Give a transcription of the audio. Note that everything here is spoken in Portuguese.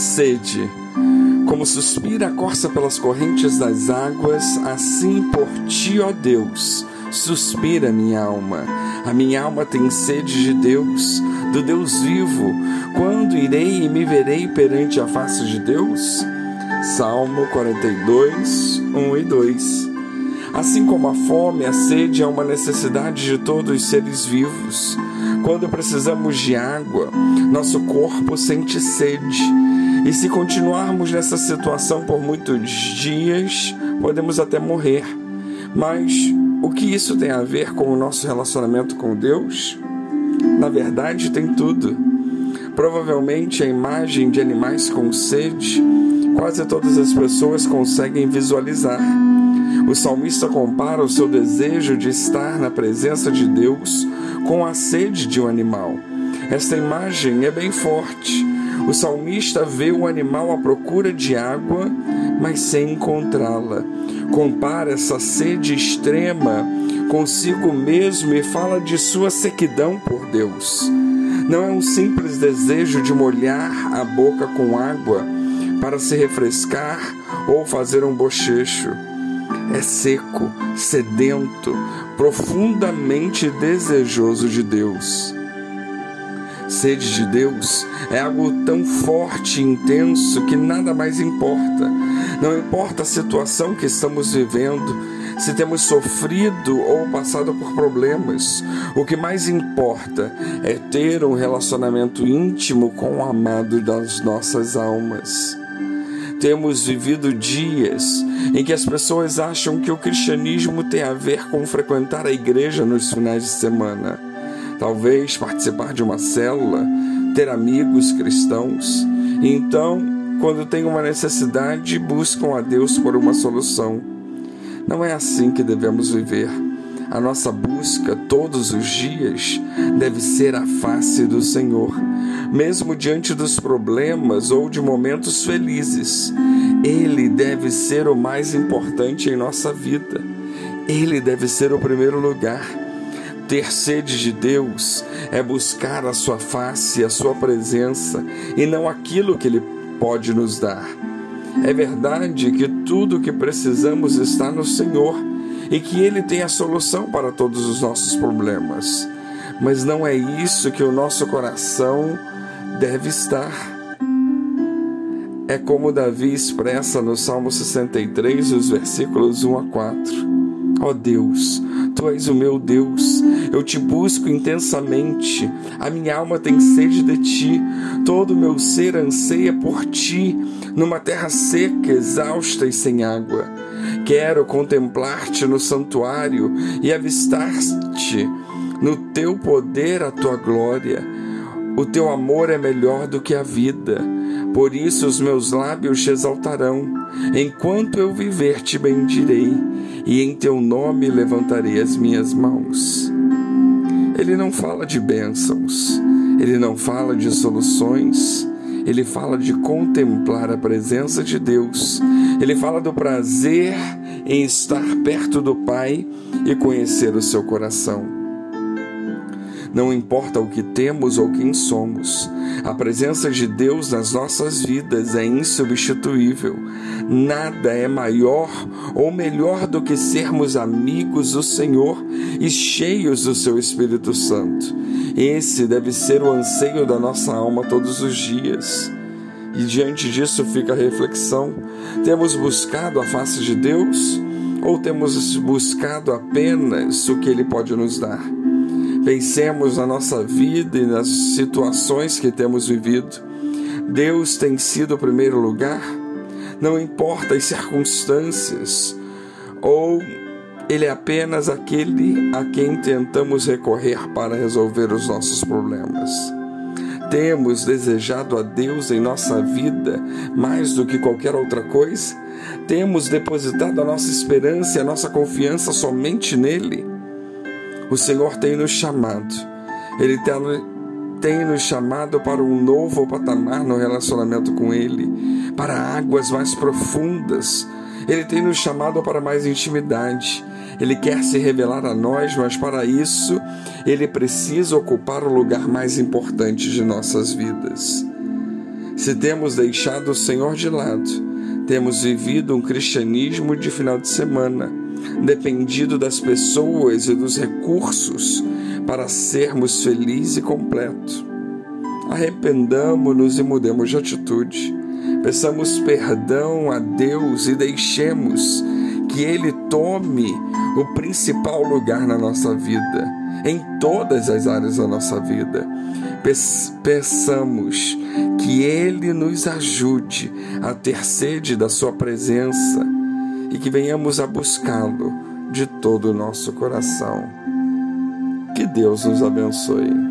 Sede. Como suspira a corça pelas correntes das águas, assim por ti, ó Deus, suspira minha alma. A minha alma tem sede de Deus, do Deus vivo. Quando irei e me verei perante a face de Deus? Salmo 42, 1 e 2. Assim como a fome, a sede é uma necessidade de todos os seres vivos. Quando precisamos de água, nosso corpo sente sede. E se continuarmos nessa situação por muitos dias, podemos até morrer. Mas o que isso tem a ver com o nosso relacionamento com Deus? Na verdade, tem tudo. Provavelmente a imagem de animais com sede, quase todas as pessoas conseguem visualizar. O salmista compara o seu desejo de estar na presença de Deus com a sede de um animal. Esta imagem é bem forte. O salmista vê o animal à procura de água, mas sem encontrá-la. Compara essa sede extrema consigo mesmo e fala de sua sequidão por Deus. Não é um simples desejo de molhar a boca com água para se refrescar ou fazer um bochecho. É seco, sedento, profundamente desejoso de Deus. Sede de Deus é algo tão forte e intenso que nada mais importa. Não importa a situação que estamos vivendo, se temos sofrido ou passado por problemas, o que mais importa é ter um relacionamento íntimo com o amado das nossas almas. Temos vivido dias em que as pessoas acham que o cristianismo tem a ver com frequentar a igreja nos finais de semana, talvez participar de uma célula, ter amigos cristãos. Então, quando tem uma necessidade, buscam a Deus por uma solução. Não é assim que devemos viver. A nossa busca todos os dias deve ser a face do Senhor, mesmo diante dos problemas ou de momentos felizes. Ele deve ser o mais importante em nossa vida. Ele deve ser o primeiro lugar. Ter sede de Deus é buscar a sua face, a sua presença e não aquilo que Ele pode nos dar. É verdade que tudo o que precisamos está no Senhor e que Ele tem a solução para todos os nossos problemas. Mas não é isso que o nosso coração deve estar. É como Davi expressa no Salmo 63, os versículos 1 a 4. Ó oh Deus, Tu és o meu Deus, eu te busco intensamente, a minha alma tem sede de Ti, todo o meu ser anseia por Ti, numa terra seca, exausta e sem água. Quero contemplar-te no santuário e avistar-te no teu poder a tua glória. O teu amor é melhor do que a vida, por isso os meus lábios te exaltarão. Enquanto eu viver, te bendirei, e em teu nome levantarei as minhas mãos. Ele não fala de bênçãos, ele não fala de soluções, ele fala de contemplar a presença de Deus, ele fala do prazer em estar perto do Pai e conhecer o seu coração. Não importa o que temos ou quem somos, a presença de Deus nas nossas vidas é insubstituível. Nada é maior ou melhor do que sermos amigos do Senhor e cheios do seu Espírito Santo. Esse deve ser o anseio da nossa alma todos os dias. E diante disso fica a reflexão: temos buscado a face de Deus ou temos buscado apenas o que Ele pode nos dar? Pensemos na nossa vida e nas situações que temos vivido. Deus tem sido o primeiro lugar, não importa as circunstâncias, ou Ele é apenas aquele a quem tentamos recorrer para resolver os nossos problemas. Temos desejado a Deus em nossa vida mais do que qualquer outra coisa? Temos depositado a nossa esperança e a nossa confiança somente nele? O Senhor tem nos chamado, Ele tem nos chamado para um novo patamar no relacionamento com Ele, para águas mais profundas. Ele tem nos chamado para mais intimidade. Ele quer se revelar a nós, mas para isso ele precisa ocupar o lugar mais importante de nossas vidas. Se temos deixado o Senhor de lado, temos vivido um cristianismo de final de semana, dependido das pessoas e dos recursos para sermos felizes e completos. Arrependamos-nos e mudemos de atitude. Peçamos perdão a Deus e deixemos que Ele tome o principal lugar na nossa vida, em todas as áreas da nossa vida. Peçamos que Ele nos ajude a ter sede da Sua presença e que venhamos a buscá-lo de todo o nosso coração. Que Deus nos abençoe.